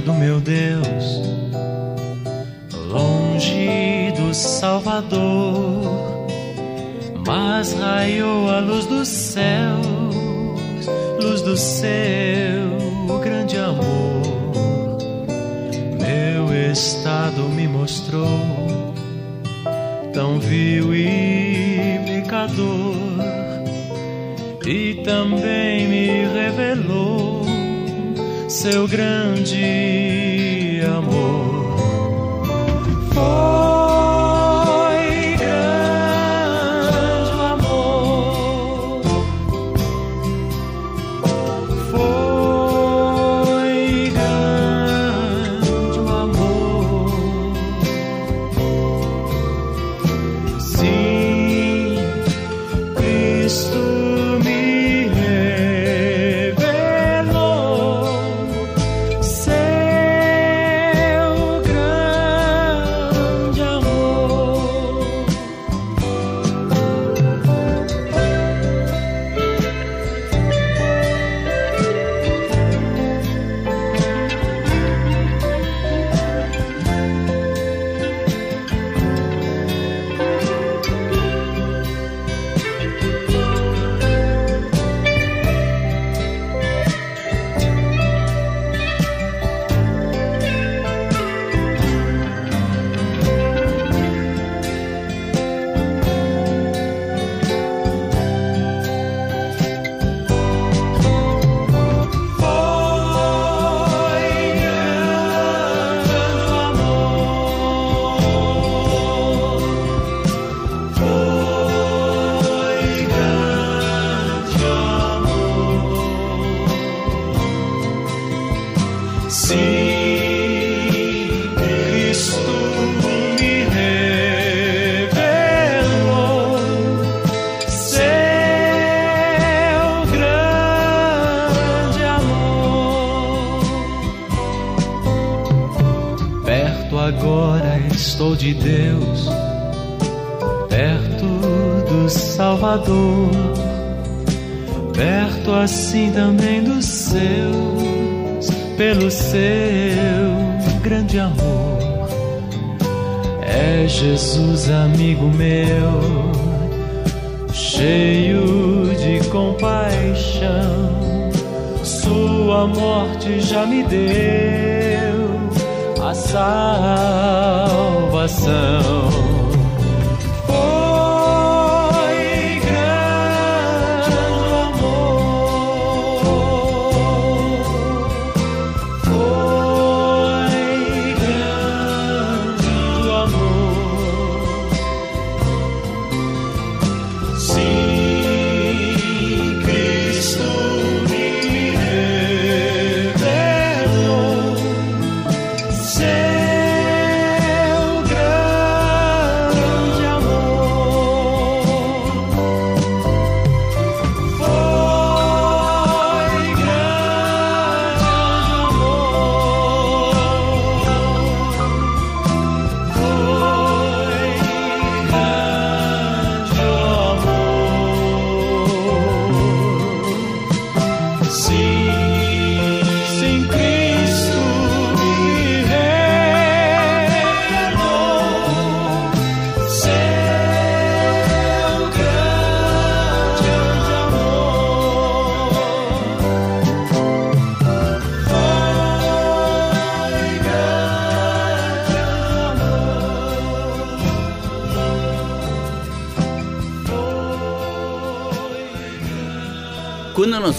do meu Deus, longe do Salvador, mas raiou a luz dos céus, luz do seu grande amor. Meu estado me mostrou, tão vil e pecador, e também me revelou de perto do Salvador, perto assim também dos seus, pelo seu grande amor. É Jesus, amigo meu, cheio de compaixão, Sua morte já me deu a salvação.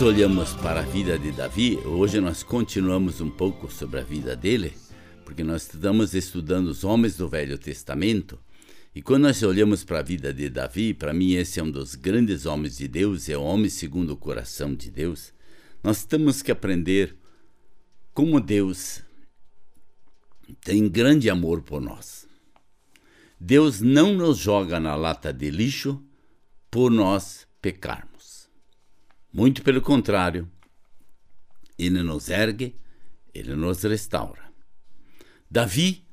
Olhamos para a vida de Davi, hoje nós continuamos um pouco sobre a vida dele, porque nós estamos estudando os homens do Velho Testamento, E quando nós olhamos para a vida de Davi, para mim esse é um dos grandes homens de Deus, é o homem segundo o coração de Deus. Nós temos que aprender como Deus tem grande amor por nós. Deus não nos joga na lata de lixo por nós pecarmos. Muito pelo contrário, Ele nos ergue, Ele nos restaura. Davi,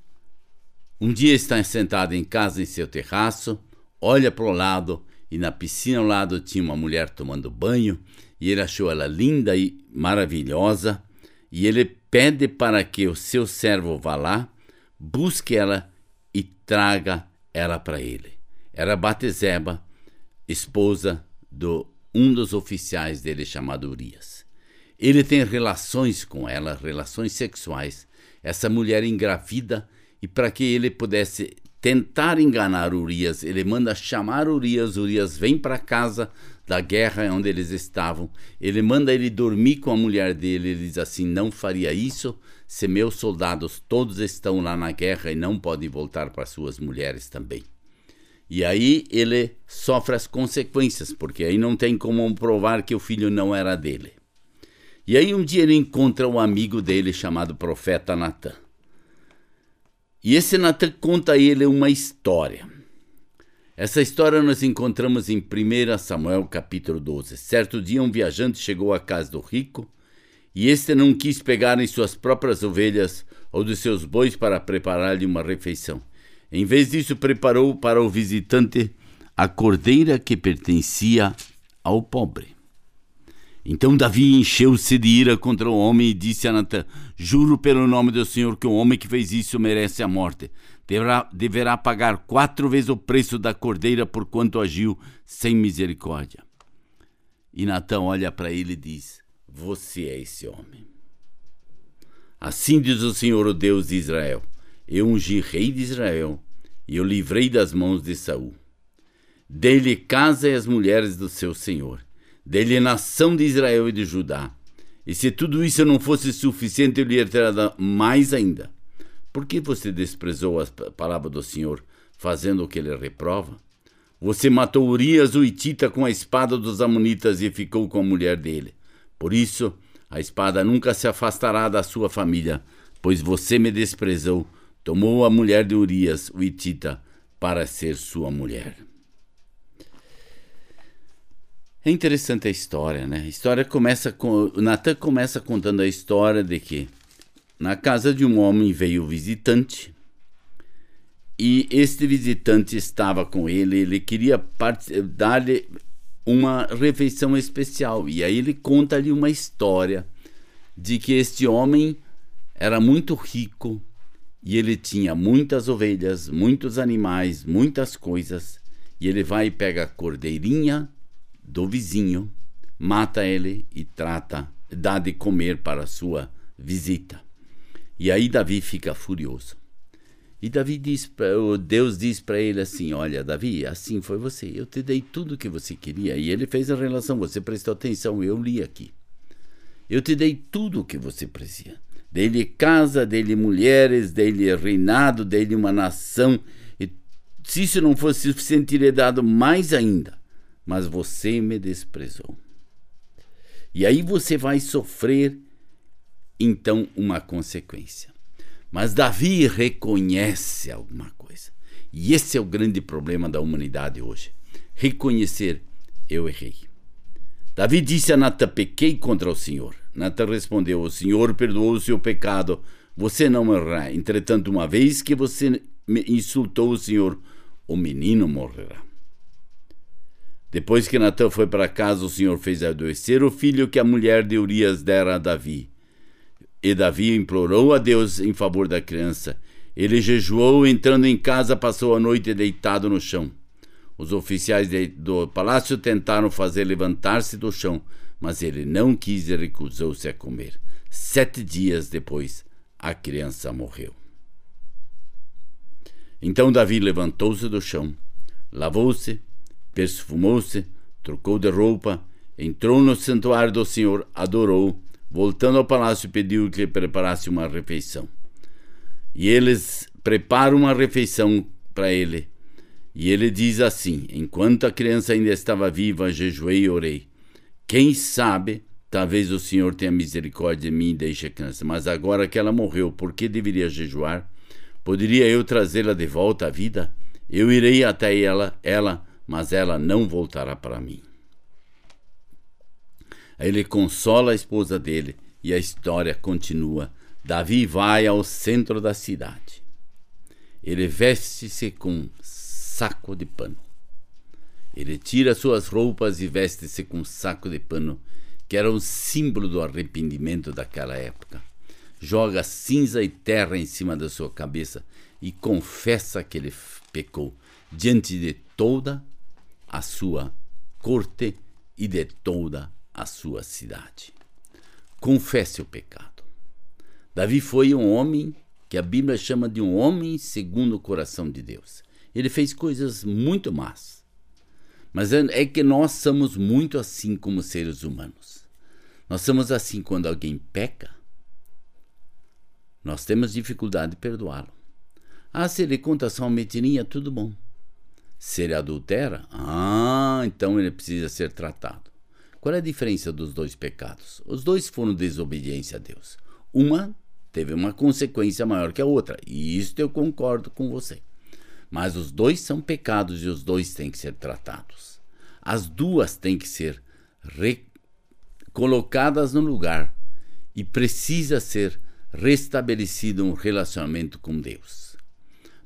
um dia está sentado em casa em seu terraço, olha para o lado e na piscina ao lado tinha uma mulher tomando banho e ele achou ela linda e maravilhosa e ele pede para que o seu servo vá lá, busque ela e traga ela para ele. Era Batezeba, esposa do um dos oficiais dele chamado Urias. Ele tem relações com ela, relações sexuais. Essa mulher engravida e para que ele pudesse tentar enganar Urias, ele manda chamar Urias. Urias vem para casa da guerra onde eles estavam. Ele manda ele dormir com a mulher dele. Ele diz assim: Não faria isso se meus soldados todos estão lá na guerra e não podem voltar para suas mulheres também. E aí ele sofre as consequências, porque aí não tem como provar que o filho não era dele. E aí um dia ele encontra um amigo dele chamado profeta Natan. E esse Natan conta a ele uma história. Essa história nós encontramos em 1 Samuel capítulo 12. Certo dia um viajante chegou à casa do rico e este não quis pegar em suas próprias ovelhas ou dos seus bois para preparar-lhe uma refeição. Em vez disso, preparou para o visitante a cordeira que pertencia ao pobre. Então Davi encheu-se de ira contra o homem e disse a Natan: Juro pelo nome do Senhor que o homem que fez isso merece a morte. Deverá, deverá pagar quatro vezes o preço da cordeira por quanto agiu sem misericórdia. E Natan olha para ele e diz: Você é esse homem. Assim diz o Senhor, o Deus de Israel: Eu ungi rei de Israel e eu livrei das mãos de Saul. Dei-lhe casa e as mulheres do seu senhor dele nação de Israel e de Judá. E se tudo isso não fosse suficiente, eu lhe teria dado mais ainda. Por que você desprezou a palavra do Senhor, fazendo o que ele reprova? Você matou Urias, o Itita, com a espada dos Amonitas e ficou com a mulher dele. Por isso, a espada nunca se afastará da sua família, pois você me desprezou, tomou a mulher de Urias, o Itita, para ser sua mulher. É interessante a história, né? A história começa com. Natan começa contando a história de que na casa de um homem veio visitante e este visitante estava com ele, ele queria dar-lhe uma refeição especial. E aí ele conta-lhe uma história de que este homem era muito rico e ele tinha muitas ovelhas, muitos animais, muitas coisas. E ele vai e pega a cordeirinha do vizinho, mata ele e trata, dá de comer para sua visita. E aí Davi fica furioso. E Davi diz, Deus diz para ele assim: Olha, Davi, assim foi você. Eu te dei tudo que você queria. E ele fez a relação. Você prestou atenção. Eu li aqui. Eu te dei tudo o que você precisa. Dei-lhe casa, dei-lhe mulheres, dei-lhe reinado, dei-lhe uma nação. E se isso não fosse suficiente, teria dado mais ainda mas você me desprezou. E aí você vai sofrer então uma consequência. Mas Davi reconhece alguma coisa. E esse é o grande problema da humanidade hoje. Reconhecer, eu errei. Davi disse a Natan: Pequei contra o Senhor. Natan respondeu: O Senhor perdoou o seu pecado. Você não morrerá. Entretanto, uma vez que você insultou o Senhor, o menino morrerá. Depois que Natã foi para casa, o Senhor fez adoecer o filho que a mulher de Urias dera a Davi. E Davi implorou a Deus em favor da criança. Ele jejuou, entrando em casa, passou a noite deitado no chão. Os oficiais de, do palácio tentaram fazer levantar-se do chão, mas ele não quis e recusou-se a comer. Sete dias depois, a criança morreu. Então Davi levantou-se do chão, lavou-se, perfumou-se, trocou de roupa, entrou no santuário do Senhor, adorou, voltando ao palácio, pediu que lhe preparasse uma refeição. E eles preparam uma refeição para ele. E ele diz assim: Enquanto a criança ainda estava viva, jejuei e orei. Quem sabe, talvez o Senhor tenha misericórdia de mim e deixe a criança. Mas agora que ela morreu, por que deveria jejuar? Poderia eu trazê-la de volta à vida? Eu irei até ela, ela, mas ela não voltará para mim. Ele consola a esposa dele e a história continua. Davi vai ao centro da cidade. Ele veste-se com saco de pano. Ele tira suas roupas e veste-se com um saco de pano, que era um símbolo do arrependimento daquela época. Joga cinza e terra em cima da sua cabeça e confessa que ele pecou diante de toda a sua corte e de toda a sua cidade. Confesse o pecado. Davi foi um homem que a Bíblia chama de um homem segundo o coração de Deus. Ele fez coisas muito más. Mas é, é que nós somos muito assim como seres humanos. Nós somos assim quando alguém peca, nós temos dificuldade de perdoá-lo. Ah, se ele conta só uma mentirinha, tudo bom. Se ele adultera, ah, então ele precisa ser tratado. Qual é a diferença dos dois pecados? Os dois foram desobediência a Deus. Uma teve uma consequência maior que a outra, e isso eu concordo com você. Mas os dois são pecados e os dois têm que ser tratados. As duas têm que ser colocadas no lugar e precisa ser restabelecido um relacionamento com Deus.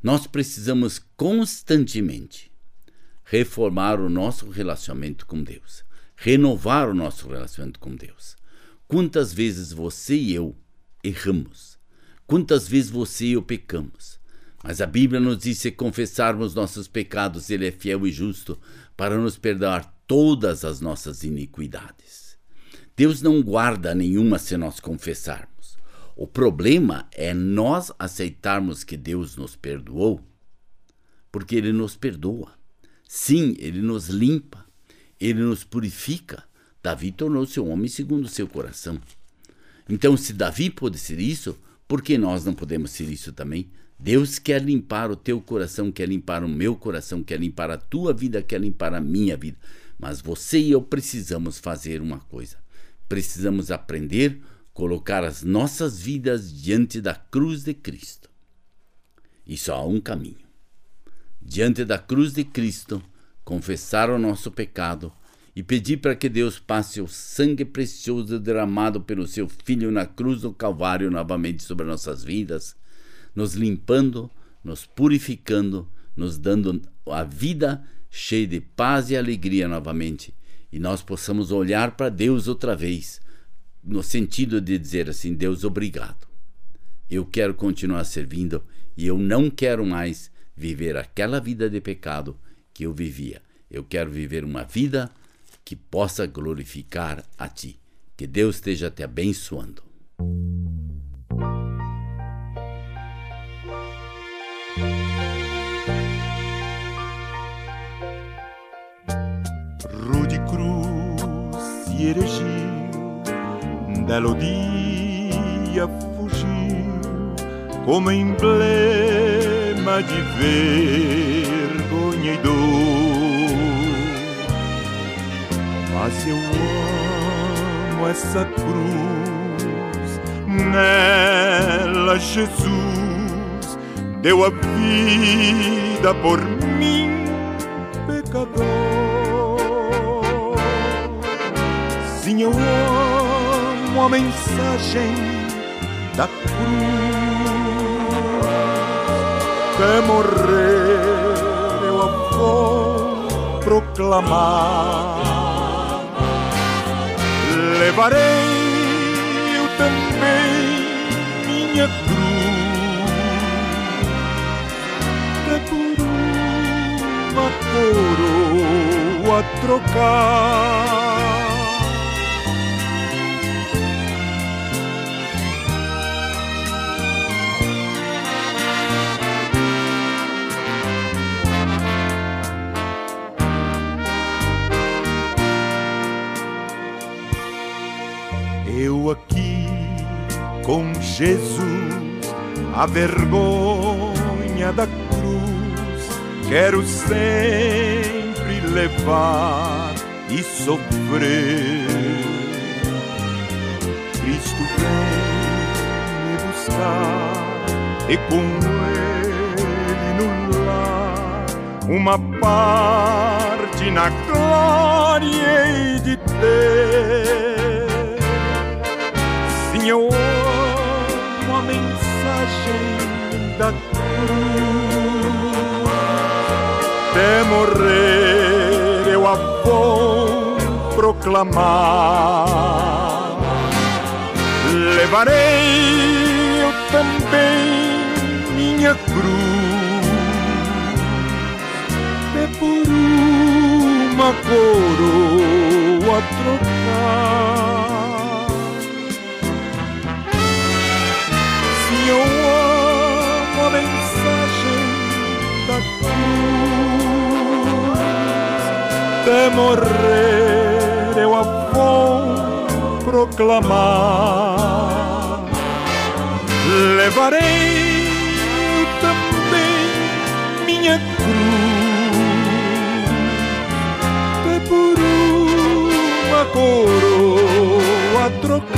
Nós precisamos constantemente reformar o nosso relacionamento com Deus renovar o nosso relacionamento com Deus. Quantas vezes você e eu erramos? Quantas vezes você e eu pecamos? Mas a Bíblia nos diz se confessarmos nossos pecados, Ele é fiel e justo para nos perdoar todas as nossas iniquidades. Deus não guarda nenhuma se nós confessarmos. O problema é nós aceitarmos que Deus nos perdoou, porque Ele nos perdoa. Sim, Ele nos limpa, ele nos purifica. Davi tornou-se um homem segundo o seu coração. Então, se Davi pôde ser isso, por que nós não podemos ser isso também? Deus quer limpar o teu coração, quer limpar o meu coração, quer limpar a tua vida, quer limpar a minha vida. Mas você e eu precisamos fazer uma coisa. Precisamos aprender a colocar as nossas vidas diante da cruz de Cristo. E só há um caminho. Diante da cruz de Cristo, confessar o nosso pecado e pedir para que Deus passe o sangue precioso derramado pelo seu Filho na cruz do Calvário novamente sobre nossas vidas, nos limpando, nos purificando, nos dando a vida cheia de paz e alegria novamente, e nós possamos olhar para Deus outra vez, no sentido de dizer assim: Deus, obrigado. Eu quero continuar servindo e eu não quero mais viver aquela vida de pecado que eu vivia. Eu quero viver uma vida que possa glorificar a Ti. Que Deus esteja te abençoando. Rude Cruz se erigiu, belo dia fugiu, como emblema de vergonha e dor. Mas eu amo essa cruz, nela Jesus deu a vida por mim, pecador. Sim, eu amo a mensagem da cruz que morrer eu a vou proclamar. Levarei eu também minha cruz, que por uma coroa trocar. Jesus, a vergonha da cruz quero sempre levar e sofrer. Cristo vem me buscar e com ele no lar uma parte na glória e de ter. A mensagem da cruz. Morrer eu a vou proclamar levarei eu também minha cruz é por uma coroa trocar. Eu amo a mensagem da cruz, até morrer eu a vou proclamar. Levarei também minha cruz é por uma coroa trocar.